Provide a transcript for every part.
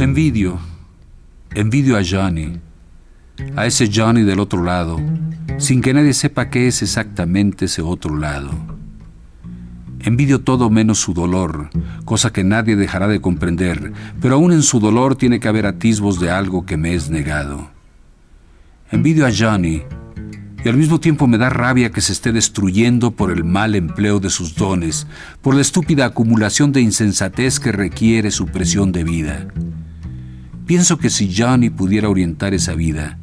Envidio. Envidio a Johnny. A ese Johnny del otro lado, sin que nadie sepa qué es exactamente ese otro lado. Envidio todo menos su dolor, cosa que nadie dejará de comprender, pero aún en su dolor tiene que haber atisbos de algo que me es negado. Envidio a Johnny, y al mismo tiempo me da rabia que se esté destruyendo por el mal empleo de sus dones, por la estúpida acumulación de insensatez que requiere su presión de vida. Pienso que si Johnny pudiera orientar esa vida,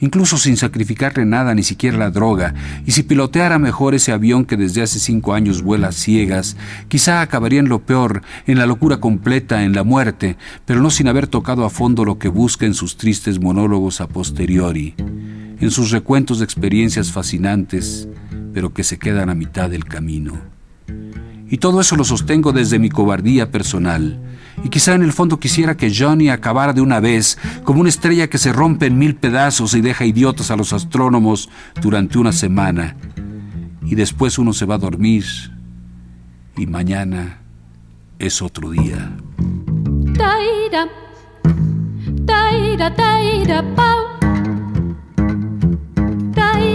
incluso sin sacrificarle nada, ni siquiera la droga, y si piloteara mejor ese avión que desde hace cinco años vuela ciegas, quizá acabaría en lo peor, en la locura completa, en la muerte, pero no sin haber tocado a fondo lo que busca en sus tristes monólogos a posteriori, en sus recuentos de experiencias fascinantes, pero que se quedan a mitad del camino. Y todo eso lo sostengo desde mi cobardía personal, y quizá en el fondo quisiera que Johnny acabara de una vez, como una estrella que se rompe en mil pedazos y deja idiotas a los astrónomos durante una semana. Y después uno se va a dormir y mañana es otro día.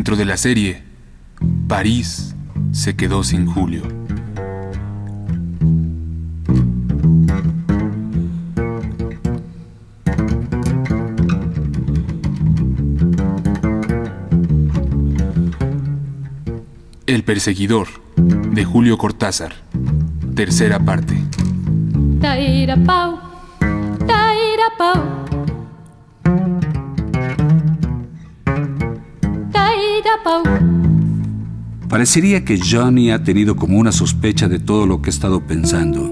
Dentro de la serie, París se quedó sin Julio. El perseguidor, de Julio Cortázar. Tercera parte. Parecería que Johnny ha tenido como una sospecha de todo lo que he estado pensando,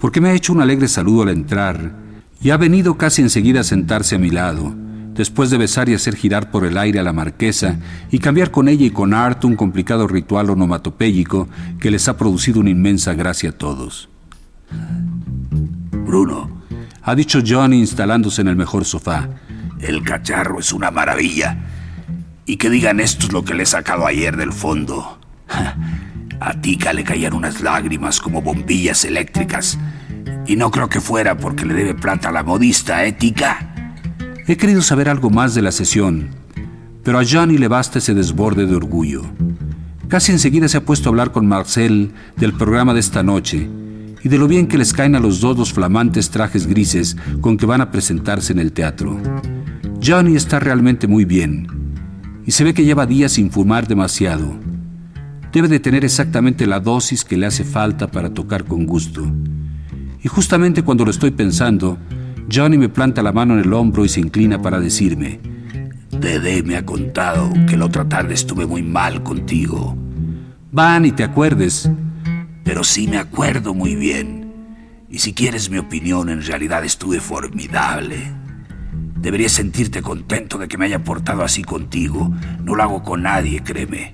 porque me ha hecho un alegre saludo al entrar y ha venido casi enseguida a sentarse a mi lado después de besar y hacer girar por el aire a la marquesa y cambiar con ella y con Art un complicado ritual onomatopéyico que les ha producido una inmensa gracia a todos. Bruno, ha dicho Johnny instalándose en el mejor sofá. El cacharro es una maravilla. Y que digan esto es lo que le he sacado ayer del fondo. A Tika le caían unas lágrimas como bombillas eléctricas. Y no creo que fuera porque le debe plata a la modista, ¿eh, Tika? He querido saber algo más de la sesión, pero a Johnny le basta ese desborde de orgullo. Casi enseguida se ha puesto a hablar con Marcel del programa de esta noche y de lo bien que les caen a los dos los flamantes trajes grises con que van a presentarse en el teatro. Johnny está realmente muy bien y se ve que lleva días sin fumar demasiado. Debe de tener exactamente la dosis que le hace falta para tocar con gusto. Y justamente cuando lo estoy pensando, Johnny me planta la mano en el hombro y se inclina para decirme, Dede me ha contado que la otra tarde estuve muy mal contigo. Van y te acuerdes. Pero sí me acuerdo muy bien. Y si quieres mi opinión, en realidad estuve formidable. Deberías sentirte contento de que me haya portado así contigo. No lo hago con nadie, créeme.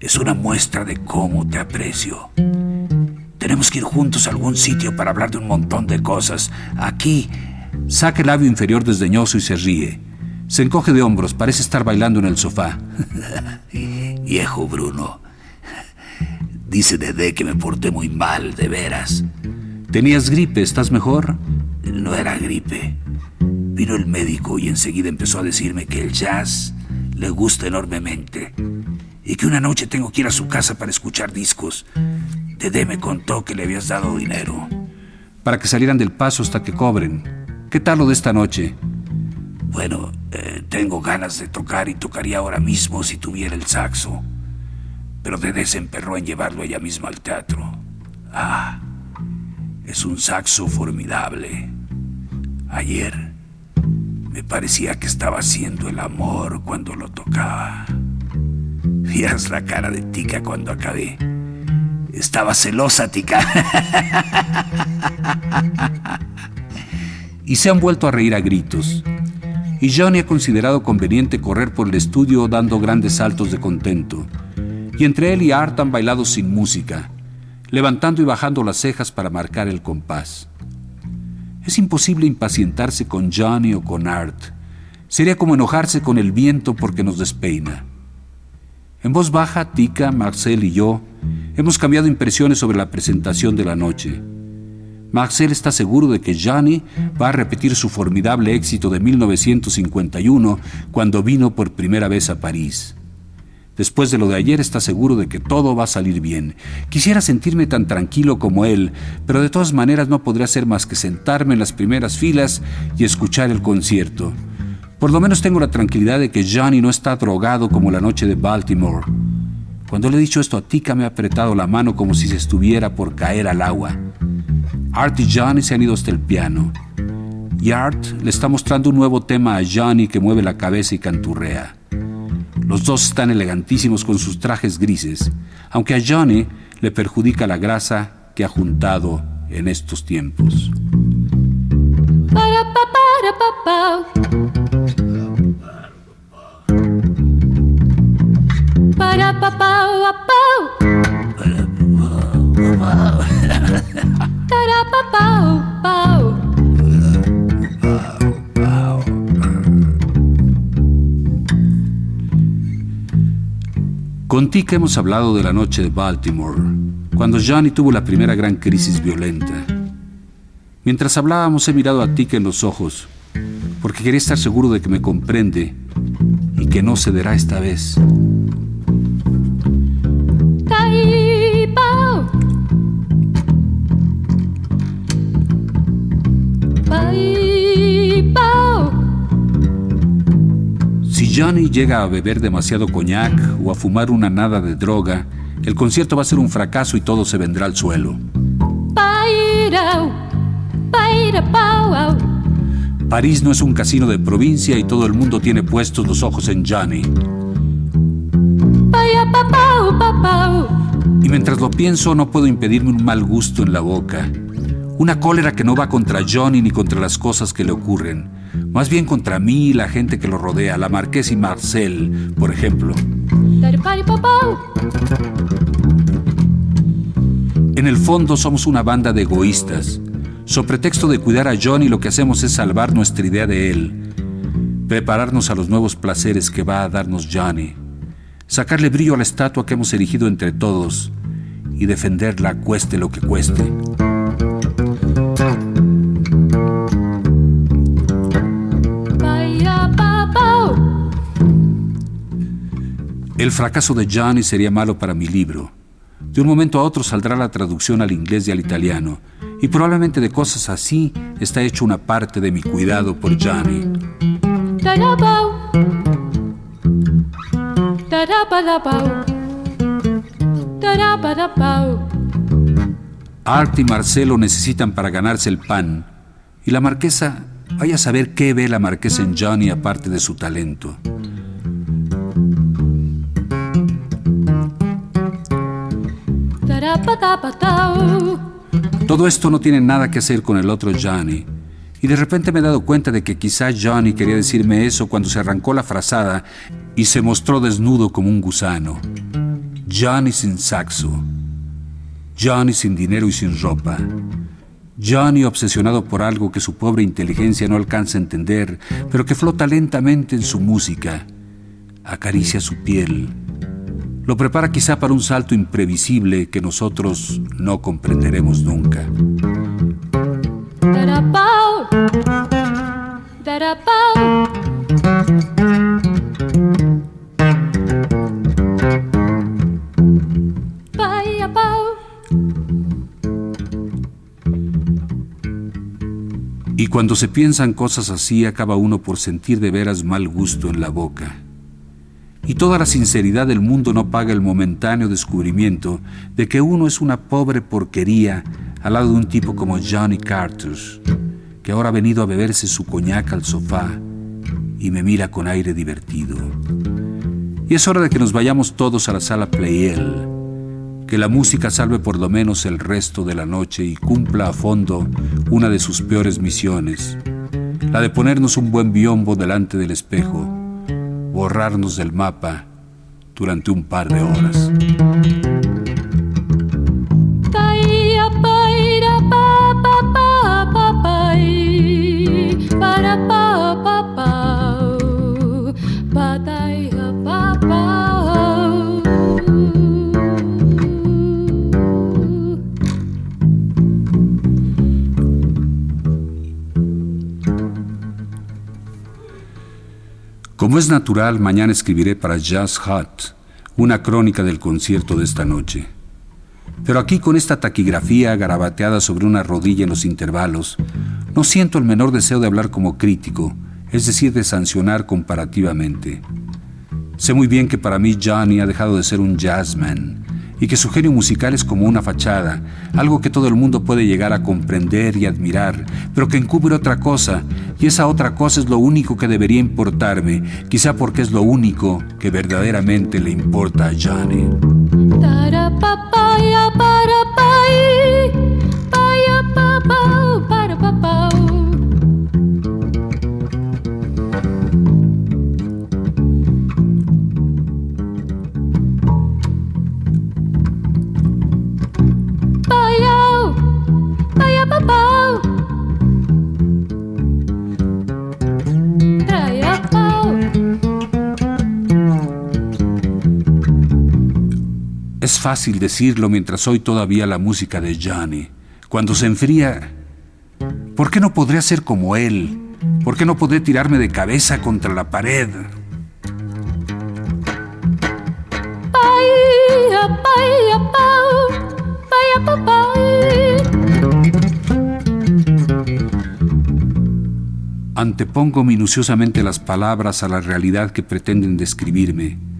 Es una muestra de cómo te aprecio. Tenemos que ir juntos a algún sitio para hablar de un montón de cosas. Aquí. Saca el labio inferior desdeñoso y se ríe. Se encoge de hombros, parece estar bailando en el sofá. Viejo Bruno. Dice Dede que me porté muy mal, de veras. ¿Tenías gripe? ¿Estás mejor? No era gripe. Vino el médico y enseguida empezó a decirme que el jazz le gusta enormemente y que una noche tengo que ir a su casa para escuchar discos Dede me contó que le habías dado dinero. Para que salieran del paso hasta que cobren. ¿Qué tal lo de esta noche? Bueno, eh, tengo ganas de tocar y tocaría ahora mismo si tuviera el saxo. Pero Dede se emperró en llevarlo ella misma al teatro. Ah, es un saxo formidable. Ayer me parecía que estaba haciendo el amor cuando lo tocaba. Fías la cara de Tica cuando acabé. Estaba celosa, tica. y se han vuelto a reír a gritos. Y Johnny ha considerado conveniente correr por el estudio dando grandes saltos de contento. Y entre él y Art han bailado sin música, levantando y bajando las cejas para marcar el compás. Es imposible impacientarse con Johnny o con Art. Sería como enojarse con el viento porque nos despeina. En voz baja, Tika, Marcel y yo hemos cambiado impresiones sobre la presentación de la noche. Marcel está seguro de que Johnny va a repetir su formidable éxito de 1951 cuando vino por primera vez a París. Después de lo de ayer está seguro de que todo va a salir bien. Quisiera sentirme tan tranquilo como él, pero de todas maneras no podría hacer más que sentarme en las primeras filas y escuchar el concierto. Por lo menos tengo la tranquilidad de que Johnny no está drogado como la noche de Baltimore. Cuando le he dicho esto a Tika me ha apretado la mano como si se estuviera por caer al agua. Art y Johnny se han ido hasta el piano. Y Art le está mostrando un nuevo tema a Johnny que mueve la cabeza y canturrea. Los dos están elegantísimos con sus trajes grises, aunque a Johnny le perjudica la grasa que ha juntado en estos tiempos. Con Tika hemos hablado de la noche de Baltimore, cuando Johnny tuvo la primera gran crisis violenta. Mientras hablábamos he mirado a Tika en los ojos, porque quería estar seguro de que me comprende y que no cederá esta vez. Si Johnny llega a beber demasiado coñac o a fumar una nada de droga, el concierto va a ser un fracaso y todo se vendrá al suelo. París no es un casino de provincia y todo el mundo tiene puestos los ojos en Johnny. Y mientras lo pienso no puedo impedirme un mal gusto en la boca. Una cólera que no va contra Johnny ni contra las cosas que le ocurren, más bien contra mí y la gente que lo rodea, la Marquesa y Marcel, por ejemplo. En el fondo somos una banda de egoístas. So pretexto de cuidar a Johnny lo que hacemos es salvar nuestra idea de él, prepararnos a los nuevos placeres que va a darnos Johnny, sacarle brillo a la estatua que hemos erigido entre todos y defenderla cueste lo que cueste. El fracaso de Johnny sería malo para mi libro. De un momento a otro saldrá la traducción al inglés y al italiano, y probablemente de cosas así está hecho una parte de mi cuidado por Johnny. Art y Marcelo necesitan para ganarse el pan, y la marquesa, vaya a saber qué ve la marquesa en Johnny aparte de su talento. Todo esto no tiene nada que hacer con el otro Johnny. Y de repente me he dado cuenta de que quizá Johnny quería decirme eso cuando se arrancó la frazada y se mostró desnudo como un gusano. Johnny sin saxo. Johnny sin dinero y sin ropa. Johnny obsesionado por algo que su pobre inteligencia no alcanza a entender, pero que flota lentamente en su música. Acaricia su piel lo prepara quizá para un salto imprevisible que nosotros no comprenderemos nunca. Y cuando se piensan cosas así, acaba uno por sentir de veras mal gusto en la boca y toda la sinceridad del mundo no paga el momentáneo descubrimiento de que uno es una pobre porquería al lado de un tipo como Johnny Carter, que ahora ha venido a beberse su coñac al sofá y me mira con aire divertido. Y es hora de que nos vayamos todos a la sala Playel, que la música salve por lo menos el resto de la noche y cumpla a fondo una de sus peores misiones, la de ponernos un buen biombo delante del espejo, borrarnos del mapa durante un par de horas. Como es natural, mañana escribiré para Jazz Hut una crónica del concierto de esta noche. Pero aquí con esta taquigrafía garabateada sobre una rodilla en los intervalos, no siento el menor deseo de hablar como crítico, es decir, de sancionar comparativamente. Sé muy bien que para mí Johnny ha dejado de ser un jazzman y que su genio musical es como una fachada, algo que todo el mundo puede llegar a comprender y admirar, pero que encubre otra cosa, y esa otra cosa es lo único que debería importarme, quizá porque es lo único que verdaderamente le importa a Johnny. Fácil decirlo mientras oí todavía la música de Johnny. Cuando se enfría, ¿por qué no podría ser como él? ¿Por qué no podré tirarme de cabeza contra la pared? Antepongo minuciosamente las palabras a la realidad que pretenden describirme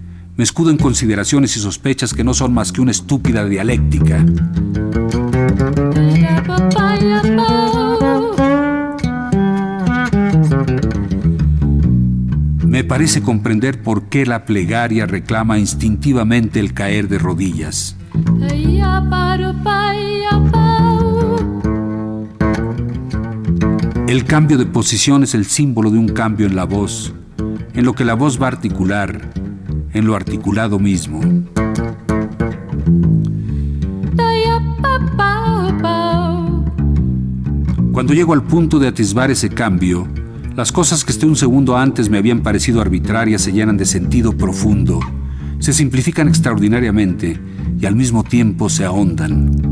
me escudo en consideraciones y sospechas que no son más que una estúpida dialéctica. Me parece comprender por qué la plegaria reclama instintivamente el caer de rodillas. El cambio de posición es el símbolo de un cambio en la voz, en lo que la voz va a articular, en lo articulado mismo. Cuando llego al punto de atisbar ese cambio, las cosas que esté un segundo antes me habían parecido arbitrarias se llenan de sentido profundo, se simplifican extraordinariamente y al mismo tiempo se ahondan.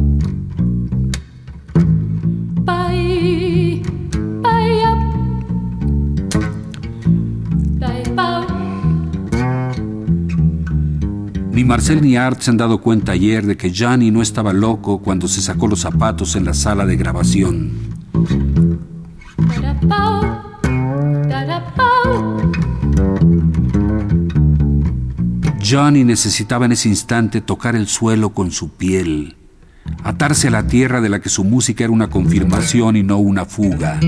Ni Marcel ni Art se han dado cuenta ayer de que Johnny no estaba loco cuando se sacó los zapatos en la sala de grabación. Johnny necesitaba en ese instante tocar el suelo con su piel, atarse a la tierra de la que su música era una confirmación y no una fuga.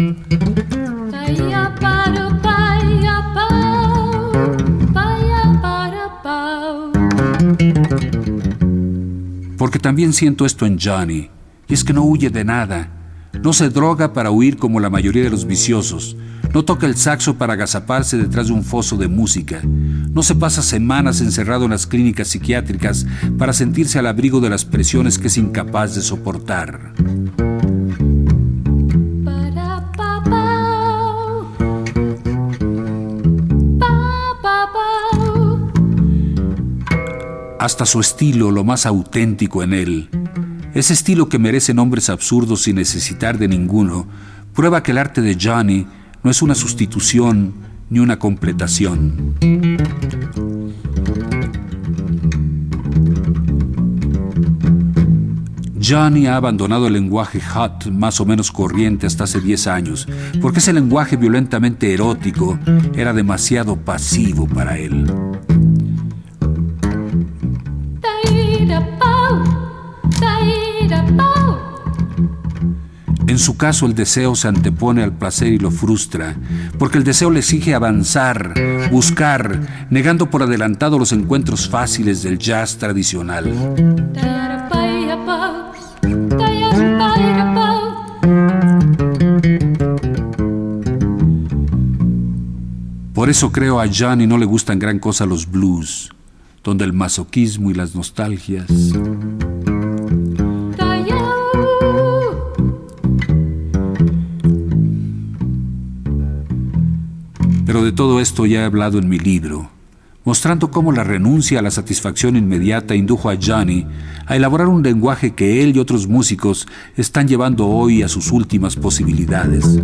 También siento esto en Johnny, y es que no huye de nada, no se droga para huir como la mayoría de los viciosos, no toca el saxo para agazaparse detrás de un foso de música, no se pasa semanas encerrado en las clínicas psiquiátricas para sentirse al abrigo de las presiones que es incapaz de soportar. Hasta su estilo, lo más auténtico en él. Ese estilo que merece nombres absurdos sin necesitar de ninguno, prueba que el arte de Johnny no es una sustitución ni una completación. Johnny ha abandonado el lenguaje hot más o menos corriente hasta hace 10 años, porque ese lenguaje violentamente erótico era demasiado pasivo para él. En su caso el deseo se antepone al placer y lo frustra, porque el deseo le exige avanzar, buscar, negando por adelantado los encuentros fáciles del jazz tradicional. Por eso creo a Johnny no le gustan gran cosa los blues, donde el masoquismo y las nostalgias ya he hablado en mi libro, mostrando cómo la renuncia a la satisfacción inmediata indujo a Johnny a elaborar un lenguaje que él y otros músicos están llevando hoy a sus últimas posibilidades.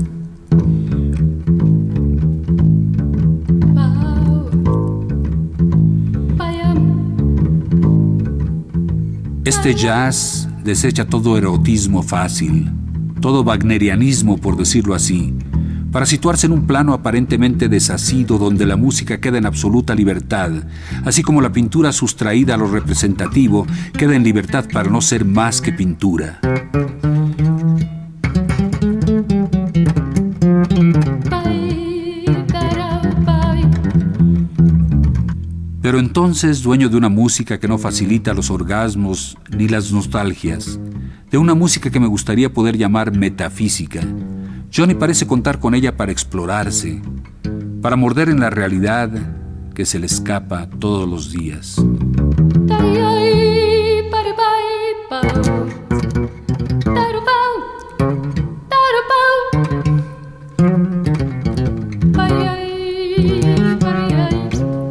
Este jazz desecha todo erotismo fácil, todo wagnerianismo por decirlo así, para situarse en un plano aparentemente desasido donde la música queda en absoluta libertad, así como la pintura sustraída a lo representativo queda en libertad para no ser más que pintura. Pero entonces, dueño de una música que no facilita los orgasmos ni las nostalgias, de una música que me gustaría poder llamar metafísica, Johnny parece contar con ella para explorarse, para morder en la realidad que se le escapa todos los días.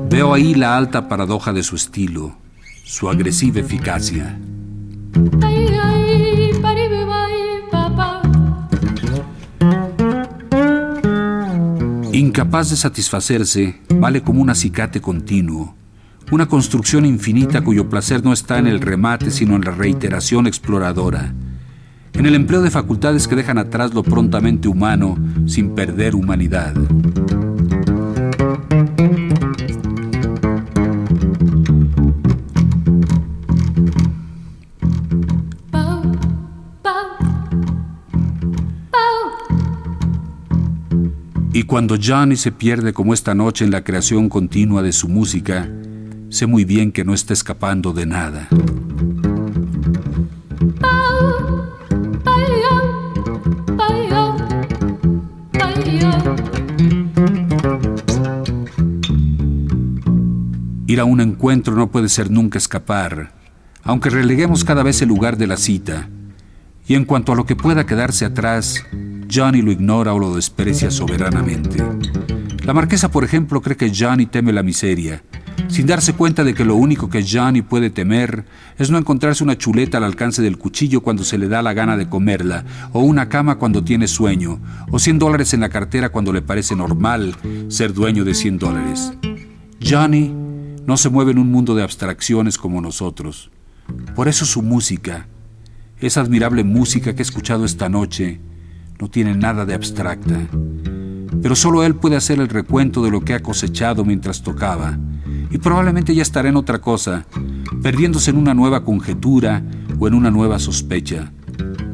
Veo ahí la alta paradoja de su estilo, su agresiva eficacia. Incapaz de satisfacerse, vale como un acicate continuo, una construcción infinita cuyo placer no está en el remate, sino en la reiteración exploradora, en el empleo de facultades que dejan atrás lo prontamente humano sin perder humanidad. Y cuando Johnny se pierde como esta noche en la creación continua de su música, sé muy bien que no está escapando de nada. Ir a un encuentro no puede ser nunca escapar, aunque releguemos cada vez el lugar de la cita. Y en cuanto a lo que pueda quedarse atrás, Johnny lo ignora o lo desprecia soberanamente. La marquesa, por ejemplo, cree que Johnny teme la miseria, sin darse cuenta de que lo único que Johnny puede temer es no encontrarse una chuleta al alcance del cuchillo cuando se le da la gana de comerla, o una cama cuando tiene sueño, o 100 dólares en la cartera cuando le parece normal ser dueño de 100 dólares. Johnny no se mueve en un mundo de abstracciones como nosotros. Por eso su música, esa admirable música que he escuchado esta noche, no tiene nada de abstracta, pero solo él puede hacer el recuento de lo que ha cosechado mientras tocaba, y probablemente ya estará en otra cosa, perdiéndose en una nueva conjetura o en una nueva sospecha.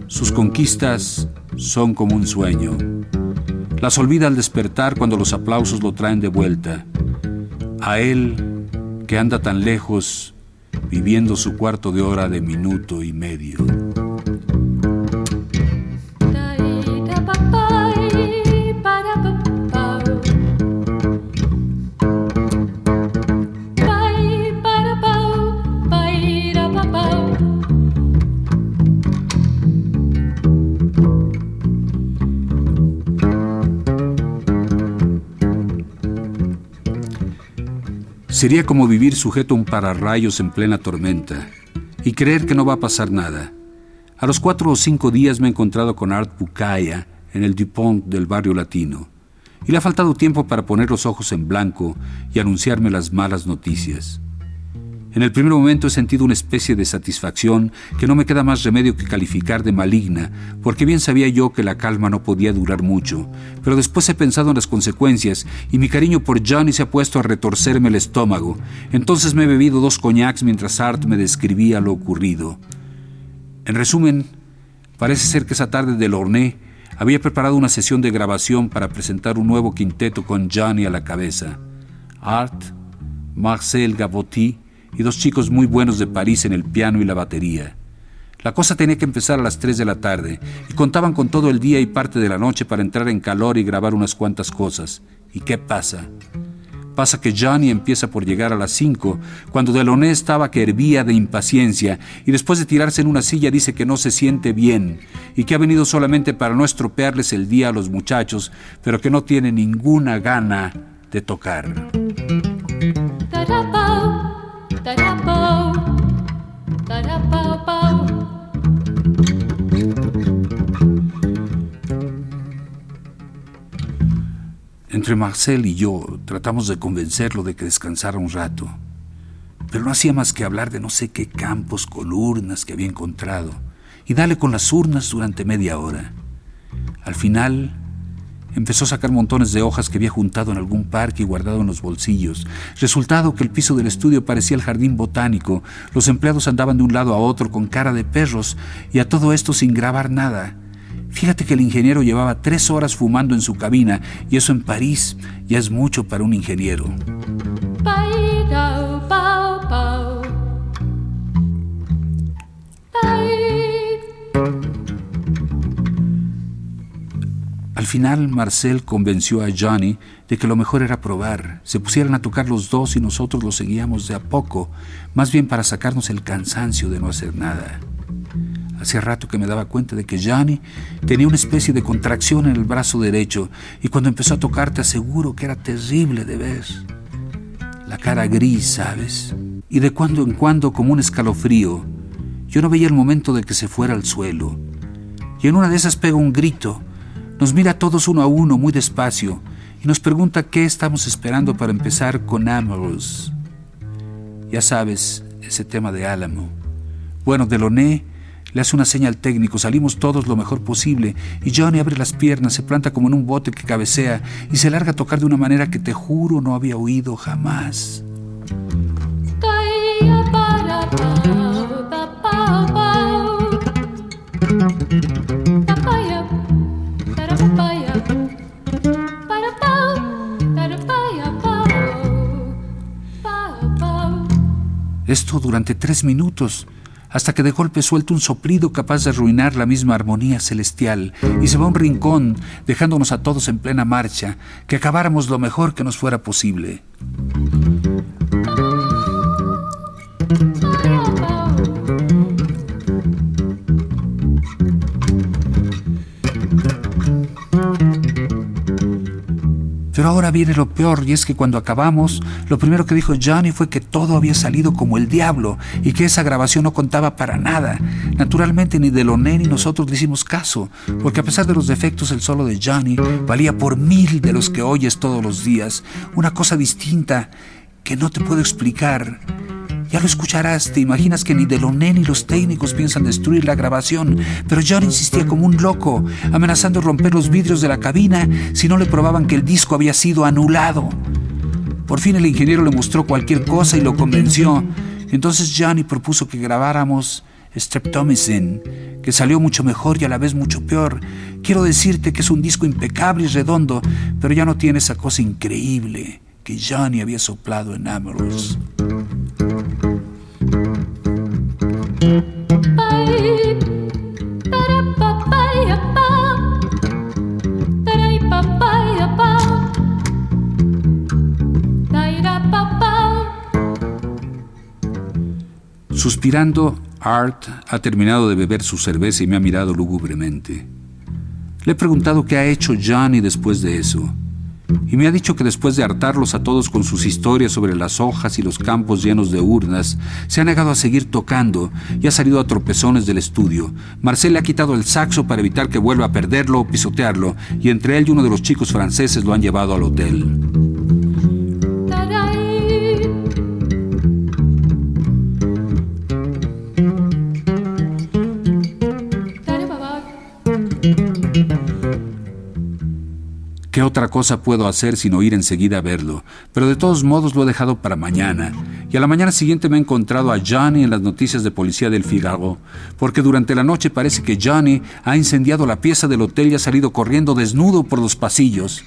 Sus conquistas son como un sueño. Las olvida al despertar cuando los aplausos lo traen de vuelta. A él, que anda tan lejos, viviendo su cuarto de hora de minuto y medio. Sería como vivir sujeto a un pararrayos en plena tormenta y creer que no va a pasar nada. A los cuatro o cinco días me he encontrado con Art Bucaya en el Dupont del barrio latino y le ha faltado tiempo para poner los ojos en blanco y anunciarme las malas noticias. En el primer momento he sentido una especie de satisfacción que no me queda más remedio que calificar de maligna, porque bien sabía yo que la calma no podía durar mucho, pero después he pensado en las consecuencias y mi cariño por Johnny se ha puesto a retorcerme el estómago. Entonces me he bebido dos coñacs mientras Art me describía lo ocurrido. En resumen, parece ser que esa tarde de Lorné había preparado una sesión de grabación para presentar un nuevo quinteto con Johnny a la cabeza. Art, Marcel Gabotti, y dos chicos muy buenos de París en el piano y la batería. La cosa tenía que empezar a las 3 de la tarde y contaban con todo el día y parte de la noche para entrar en calor y grabar unas cuantas cosas. ¿Y qué pasa? Pasa que Johnny empieza por llegar a las 5, cuando Delaunay estaba que hervía de impaciencia y después de tirarse en una silla dice que no se siente bien y que ha venido solamente para no estropearles el día a los muchachos, pero que no tiene ninguna gana de tocar. Entre Marcel y yo tratamos de convencerlo de que descansara un rato, pero no hacía más que hablar de no sé qué campos con urnas que había encontrado y darle con las urnas durante media hora. Al final empezó a sacar montones de hojas que había juntado en algún parque y guardado en los bolsillos. Resultado que el piso del estudio parecía el jardín botánico, los empleados andaban de un lado a otro con cara de perros y a todo esto sin grabar nada. Fíjate que el ingeniero llevaba tres horas fumando en su cabina y eso en París ya es mucho para un ingeniero. Al final, Marcel convenció a Johnny de que lo mejor era probar. Se pusieran a tocar los dos y nosotros los seguíamos de a poco, más bien para sacarnos el cansancio de no hacer nada. Hacía rato que me daba cuenta de que Johnny tenía una especie de contracción en el brazo derecho y cuando empezó a tocar te aseguro que era terrible de ver. La cara gris, ¿sabes? Y de cuando en cuando como un escalofrío. Yo no veía el momento de que se fuera al suelo. Y en una de esas pega un grito. Nos mira a todos uno a uno muy despacio y nos pregunta qué estamos esperando para empezar con Amorous. Ya sabes, ese tema de Álamo. Bueno, Deloné le hace una señal técnico, salimos todos lo mejor posible y Johnny abre las piernas, se planta como en un bote que cabecea y se larga a tocar de una manera que te juro no había oído jamás. Esto durante tres minutos hasta que de golpe suelta un soplido capaz de arruinar la misma armonía celestial y se va a un rincón, dejándonos a todos en plena marcha, que acabáramos lo mejor que nos fuera posible. Pero ahora viene lo peor y es que cuando acabamos, lo primero que dijo Johnny fue que todo había salido como el diablo y que esa grabación no contaba para nada. Naturalmente ni Deloné ni nosotros le hicimos caso, porque a pesar de los defectos el solo de Johnny valía por mil de los que oyes todos los días, una cosa distinta que no te puedo explicar. Ya lo escucharás, te imaginas que ni Deloné ni los técnicos piensan destruir la grabación, pero John insistía como un loco, amenazando romper los vidrios de la cabina si no le probaban que el disco había sido anulado. Por fin el ingeniero le mostró cualquier cosa y lo convenció. Entonces Johnny propuso que grabáramos Streptomycin, que salió mucho mejor y a la vez mucho peor. Quiero decirte que es un disco impecable y redondo, pero ya no tiene esa cosa increíble que Johnny había soplado en Amorous. Suspirando, Art ha terminado de beber su cerveza y me ha mirado lúgubremente. Le he preguntado qué ha hecho Johnny después de eso y me ha dicho que después de hartarlos a todos con sus historias sobre las hojas y los campos llenos de urnas, se ha negado a seguir tocando y ha salido a tropezones del estudio. Marcel le ha quitado el saxo para evitar que vuelva a perderlo o pisotearlo, y entre él y uno de los chicos franceses lo han llevado al hotel. ¿Qué otra cosa puedo hacer sino ir enseguida a verlo? Pero de todos modos lo he dejado para mañana. Y a la mañana siguiente me he encontrado a Johnny en las noticias de policía del Figaro, porque durante la noche parece que Johnny ha incendiado la pieza del hotel y ha salido corriendo desnudo por los pasillos.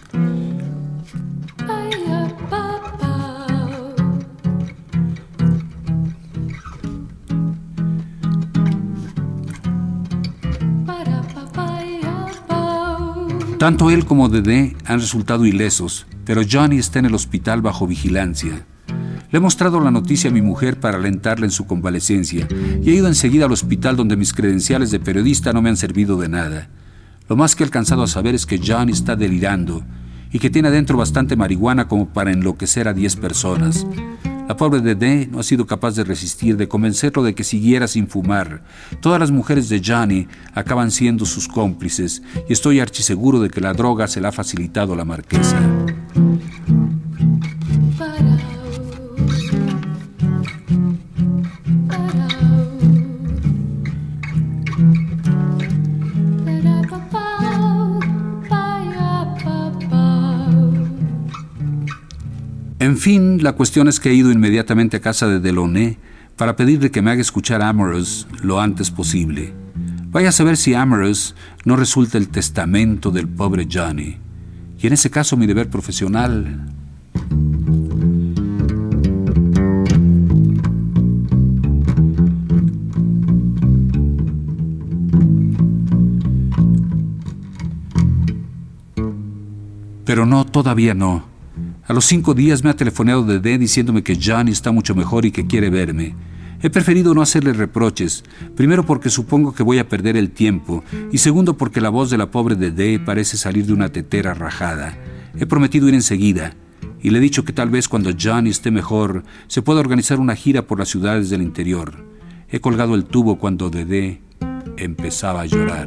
Tanto él como Dede han resultado ilesos, pero Johnny está en el hospital bajo vigilancia. Le he mostrado la noticia a mi mujer para alentarla en su convalecencia y he ido enseguida al hospital donde mis credenciales de periodista no me han servido de nada. Lo más que he alcanzado a saber es que Johnny está delirando y que tiene adentro bastante marihuana como para enloquecer a 10 personas. La pobre Dede no ha sido capaz de resistir, de convencerlo de que siguiera sin fumar. Todas las mujeres de Johnny acaban siendo sus cómplices y estoy archiseguro de que la droga se la ha facilitado la marquesa. Fin, la cuestión es que he ido inmediatamente a casa de Delaunay para pedirle que me haga escuchar Amorous lo antes posible. Vaya a saber si Amorous no resulta el testamento del pobre Johnny. Y en ese caso mi deber profesional... Pero no, todavía no. A los cinco días me ha telefoneado Dede diciéndome que Johnny está mucho mejor y que quiere verme. He preferido no hacerle reproches, primero porque supongo que voy a perder el tiempo y segundo porque la voz de la pobre Dede parece salir de una tetera rajada. He prometido ir enseguida y le he dicho que tal vez cuando Johnny esté mejor se pueda organizar una gira por las ciudades del interior. He colgado el tubo cuando Dede empezaba a llorar.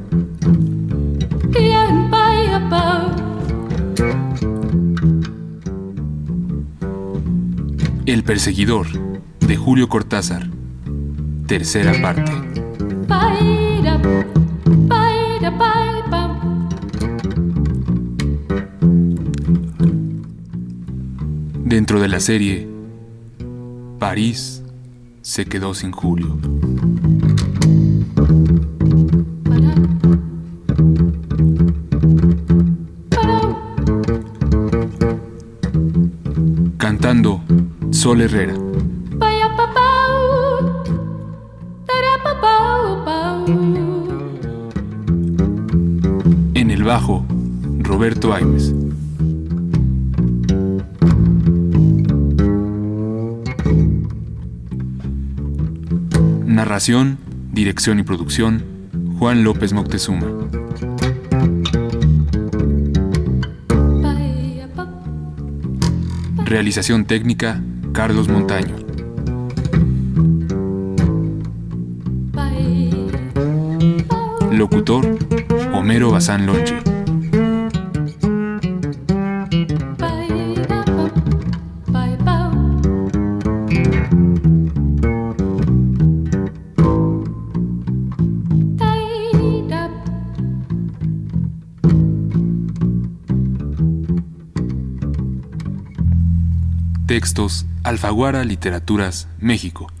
El perseguidor de Julio Cortázar. Tercera parte. Dentro de la serie, París se quedó sin Julio. Herrera. En el bajo, Roberto Aimes. Narración, dirección y producción, Juan López Moctezuma. Realización técnica, Carlos Montaño. Locutor, Homero Bazán Lonche. Alfaguara Literaturas, México.